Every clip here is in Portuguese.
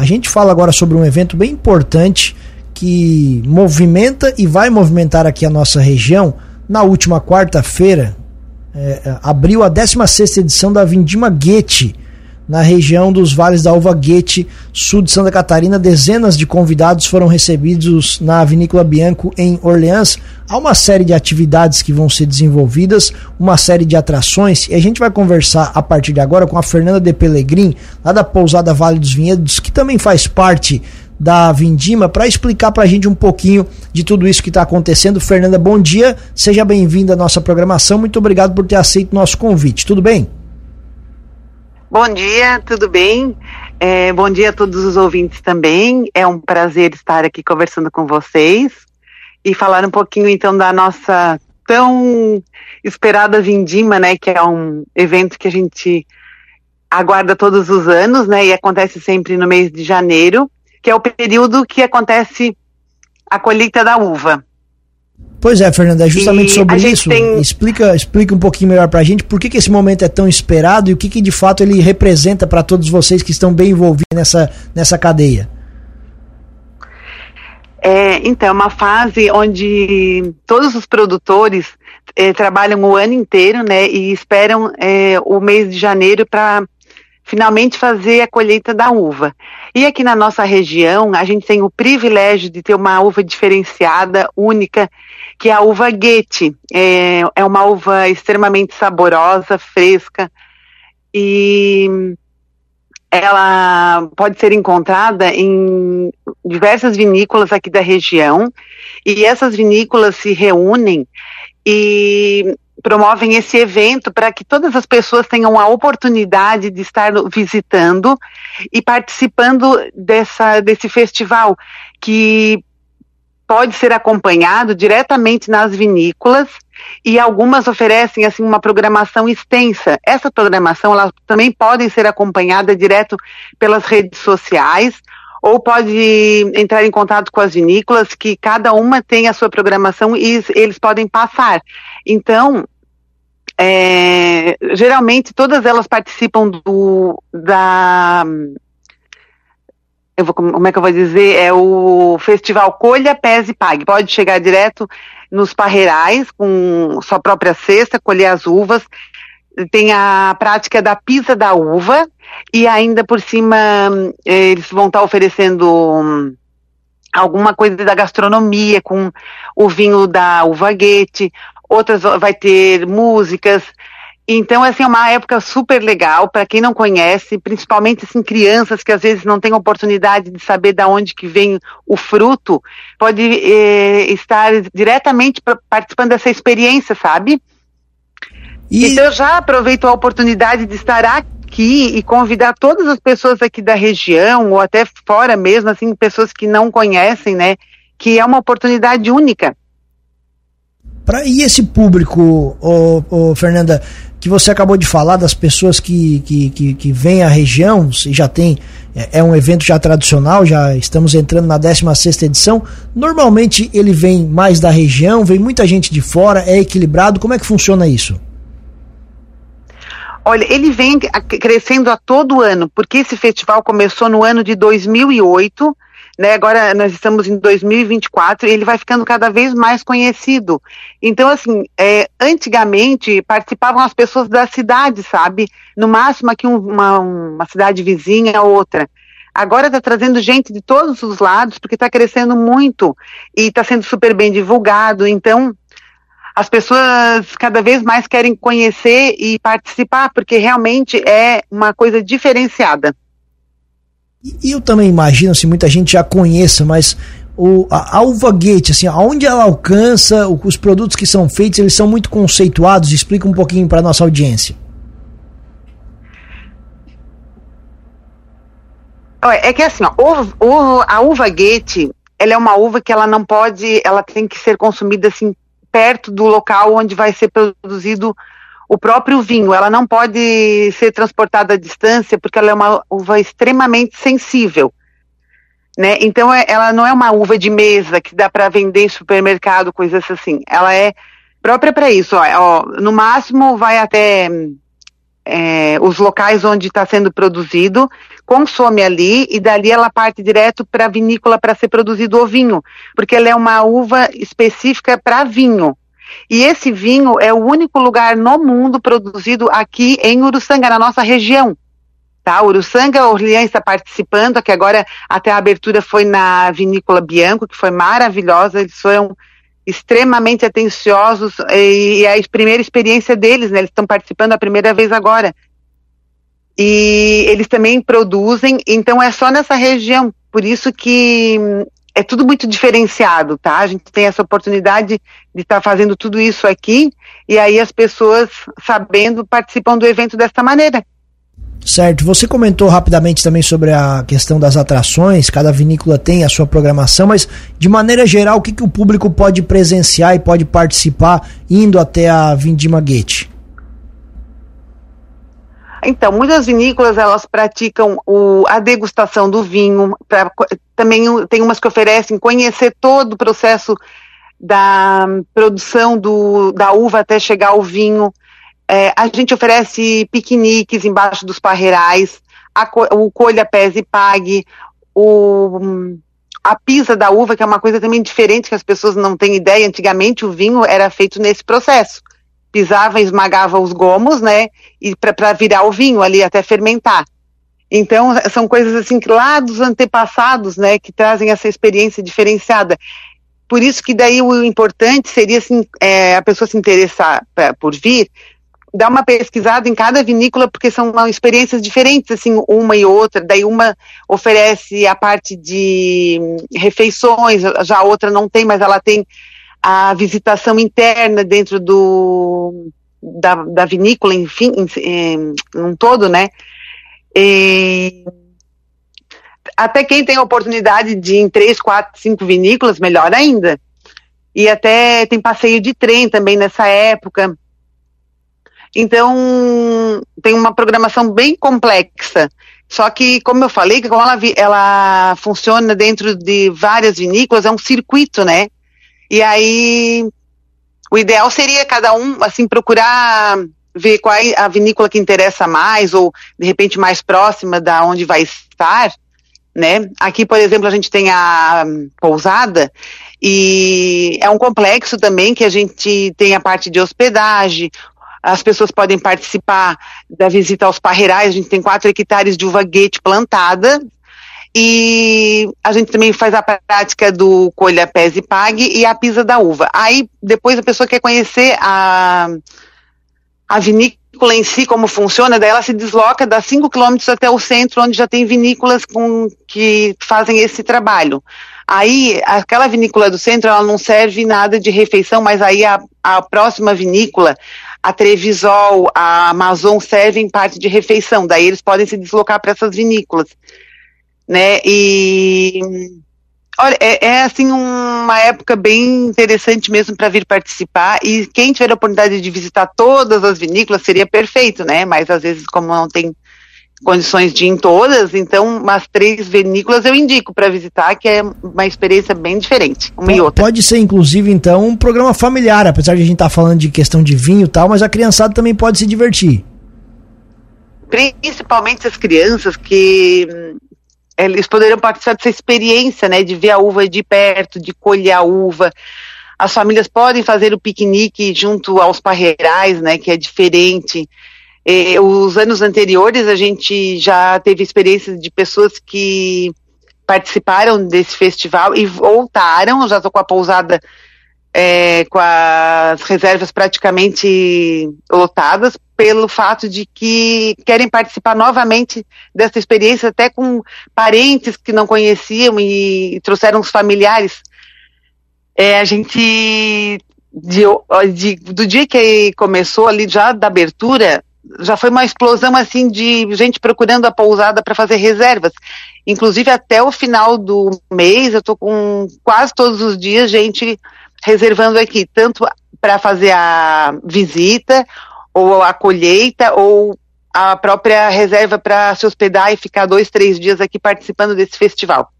A gente fala agora sobre um evento bem importante que movimenta e vai movimentar aqui a nossa região. Na última quarta-feira, é, é abriu a 16 edição da Vindima Guete, na região dos Vales da Uva Guete, sul de Santa Catarina. Dezenas de convidados foram recebidos na Vinícola Bianco, em Orleans. Há uma série de atividades que vão ser desenvolvidas, uma série de atrações, e a gente vai conversar a partir de agora com a Fernanda de Pelegrim, lá da Pousada Vale dos Vinhedos, que também faz parte da Vindima para explicar para a gente um pouquinho de tudo isso que está acontecendo. Fernanda, bom dia, seja bem-vinda à nossa programação. Muito obrigado por ter aceito nosso convite. Tudo bem? Bom dia, tudo bem? É, bom dia a todos os ouvintes também. É um prazer estar aqui conversando com vocês e falar um pouquinho então da nossa tão esperada Vindima, né? Que é um evento que a gente aguarda todos os anos, né? E acontece sempre no mês de janeiro que é o período que acontece a colheita da uva. Pois é, Fernanda, é justamente e sobre isso. Tem... Explica, explica um pouquinho melhor para a gente por que, que esse momento é tão esperado e o que, que de fato ele representa para todos vocês que estão bem envolvidos nessa, nessa cadeia. É, então, é uma fase onde todos os produtores é, trabalham o ano inteiro, né, e esperam é, o mês de janeiro para finalmente fazer a colheita da uva. E aqui na nossa região, a gente tem o privilégio de ter uma uva diferenciada, única, que é a uva Goethe. É, é uma uva extremamente saborosa, fresca e ela pode ser encontrada em diversas vinícolas aqui da região e essas vinícolas se reúnem e promovem esse evento para que todas as pessoas tenham a oportunidade de estar visitando e participando dessa, desse festival, que pode ser acompanhado diretamente nas vinícolas e algumas oferecem assim uma programação extensa. Essa programação ela também pode ser acompanhada direto pelas redes sociais ou pode entrar em contato com as vinícolas, que cada uma tem a sua programação e eles podem passar. Então, geralmente todas elas participam do da eu vou, como é que eu vou dizer? É o festival Colha, Pese e Pague. Pode chegar direto nos parreirais com sua própria cesta, colher as uvas. Tem a prática da pisa da uva e ainda por cima eles vão estar oferecendo alguma coisa da gastronomia com o vinho da uva guete, outras vai ter músicas. Então, assim, é uma época super legal para quem não conhece, principalmente assim, crianças que às vezes não têm oportunidade de saber de onde que vem o fruto, pode eh, estar diretamente participando dessa experiência, sabe? E... Então, eu já aproveito a oportunidade de estar aqui e convidar todas as pessoas aqui da região, ou até fora mesmo, assim, pessoas que não conhecem, né? Que é uma oportunidade única Pra, e esse público, ô, ô, Fernanda, que você acabou de falar, das pessoas que, que, que, que vêm à região, e já tem, é, é, um evento já tradicional, já estamos entrando na 16 edição. Normalmente ele vem mais da região, vem muita gente de fora, é equilibrado. Como é que funciona isso? Olha, ele vem crescendo a todo ano, porque esse festival começou no ano de 2008 né? Agora nós estamos em 2024 e ele vai ficando cada vez mais conhecido. Então, assim, é, antigamente participavam as pessoas da cidade, sabe? No máximo aqui um, uma, uma cidade vizinha, outra. Agora está trazendo gente de todos os lados, porque está crescendo muito e está sendo super bem divulgado. Então, as pessoas cada vez mais querem conhecer e participar, porque realmente é uma coisa diferenciada. E eu também imagino, assim, muita gente já conheça, mas o, a, a uva gate, assim, aonde ela alcança, os produtos que são feitos, eles são muito conceituados. Explica um pouquinho para nossa audiência. É que assim, a uva gate, ela é uma uva que ela não pode, ela tem que ser consumida assim perto do local onde vai ser produzido o próprio vinho, ela não pode ser transportada à distância porque ela é uma uva extremamente sensível. Né? Então é, ela não é uma uva de mesa que dá para vender em supermercado, coisas assim. Ela é própria para isso. Ó, ó, no máximo vai até é, os locais onde está sendo produzido, consome ali e dali ela parte direto para a vinícola para ser produzido o vinho, porque ela é uma uva específica para vinho. E esse vinho é o único lugar no mundo produzido aqui em Uruçanga, na nossa região. Tá? Uruçanga, Orleans está participando, que agora até a abertura foi na Vinícola Bianco, que foi maravilhosa, eles foram extremamente atenciosos e, e a primeira experiência deles, né? Eles estão participando a primeira vez agora. E eles também produzem, então é só nessa região, por isso que é tudo muito diferenciado, tá? A gente tem essa oportunidade de estar tá fazendo tudo isso aqui e aí as pessoas sabendo participam do evento dessa maneira. Certo. Você comentou rapidamente também sobre a questão das atrações, cada vinícola tem a sua programação, mas de maneira geral, o que, que o público pode presenciar e pode participar indo até a Vindima Gate? Então, muitas vinícolas elas praticam o, a degustação do vinho, pra, também tem umas que oferecem conhecer todo o processo da produção do, da uva até chegar ao vinho. É, a gente oferece piqueniques embaixo dos parreirais, a, o colha, pese e pague, o, a pisa da uva, que é uma coisa também diferente que as pessoas não têm ideia. Antigamente o vinho era feito nesse processo. Pisava, esmagava os gomos, né? E para virar o vinho ali até fermentar. Então são coisas assim que lá dos antepassados, né, que trazem essa experiência diferenciada. Por isso que daí o importante seria assim, é, a pessoa se interessar pra, por vir, dar uma pesquisada em cada vinícola, porque são experiências diferentes, assim, uma e outra. Daí uma oferece a parte de refeições, já a outra não tem, mas ela tem a visitação interna dentro do da, da vinícola, enfim, em, um todo, né? E até quem tem a oportunidade de ir em três, quatro, cinco vinícolas, melhor ainda. E até tem passeio de trem também nessa época. Então, tem uma programação bem complexa. Só que, como eu falei, como ela, ela funciona dentro de várias vinícolas, é um circuito, né? E aí, o ideal seria cada um, assim, procurar ver qual é a vinícola que interessa mais, ou de repente mais próxima da onde vai estar, né? Aqui, por exemplo, a gente tem a pousada, e é um complexo também que a gente tem a parte de hospedagem, as pessoas podem participar da visita aos parreirais. A gente tem quatro hectares de uva guete plantada. E a gente também faz a prática do colha, pés e pague e a pisa da uva. Aí depois a pessoa quer conhecer a, a vinícola em si, como funciona, daí ela se desloca, dá 5 quilômetros até o centro, onde já tem vinícolas com, que fazem esse trabalho. Aí, aquela vinícola do centro, ela não serve nada de refeição, mas aí a, a próxima vinícola, a Trevisol, a Amazon servem parte de refeição, daí eles podem se deslocar para essas vinícolas, né, e olha, é, é, assim uma época bem interessante mesmo para vir participar e quem tiver a oportunidade de visitar todas as vinícolas seria perfeito, né, mas às vezes como não tem condições de ir em todas, então umas três vinícolas eu indico para visitar, que é uma experiência bem diferente, uma pode, e outra. Pode ser, inclusive, então, um programa familiar, apesar de a gente estar tá falando de questão de vinho e tal, mas a criançada também pode se divertir. Principalmente as crianças que hum, eles poderiam participar dessa experiência, né, de ver a uva de perto, de colher a uva. As famílias podem fazer o piquenique junto aos parreirais, né, que é diferente. Eh, os anos anteriores a gente já teve experiências de pessoas que participaram desse festival e voltaram, já estou com a pousada é, com as reservas praticamente lotadas, pelo fato de que querem participar novamente dessa experiência, até com parentes que não conheciam e, trouxeram os familiares. É, a gente, de, de, do dia que começou ali, já da abertura, já foi uma explosão assim de gente procurando a pousada para fazer reservas. Inclusive até o final do mês, eu estou com quase todos os dias gente reservando aqui, tanto para fazer a visita, ou a colheita, ou a própria reserva para se hospedar e ficar dois, três dias aqui participando desse festival.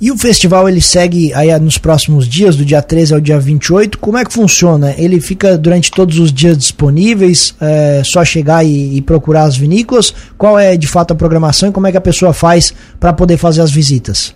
E o festival ele segue aí nos próximos dias, do dia 13 ao dia 28. Como é que funciona? Ele fica durante todos os dias disponíveis? É só chegar e, e procurar as vinícolas? Qual é de fato a programação e como é que a pessoa faz para poder fazer as visitas?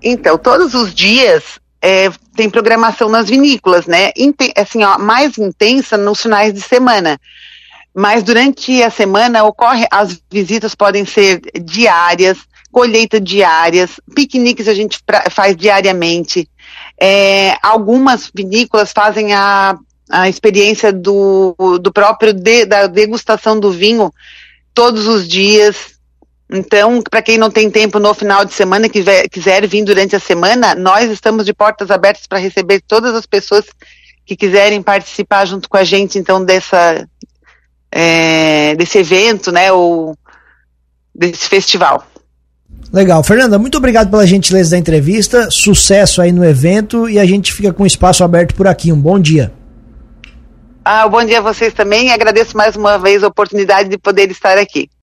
Então, todos os dias é, tem programação nas vinícolas, né? Inten assim, ó, mais intensa nos finais de semana. Mas durante a semana ocorre, as visitas podem ser diárias, colheita diárias, piqueniques a gente faz diariamente. É, algumas vinícolas fazem a, a experiência do, do próprio de, da degustação do vinho todos os dias. Então, para quem não tem tempo no final de semana, que quiser vir durante a semana, nós estamos de portas abertas para receber todas as pessoas que quiserem participar junto com a gente, então, dessa, é, desse evento, né, ou desse festival. Legal. Fernanda, muito obrigado pela gentileza da entrevista. Sucesso aí no evento e a gente fica com o espaço aberto por aqui. Um bom dia. Ah, bom dia a vocês também e agradeço mais uma vez a oportunidade de poder estar aqui.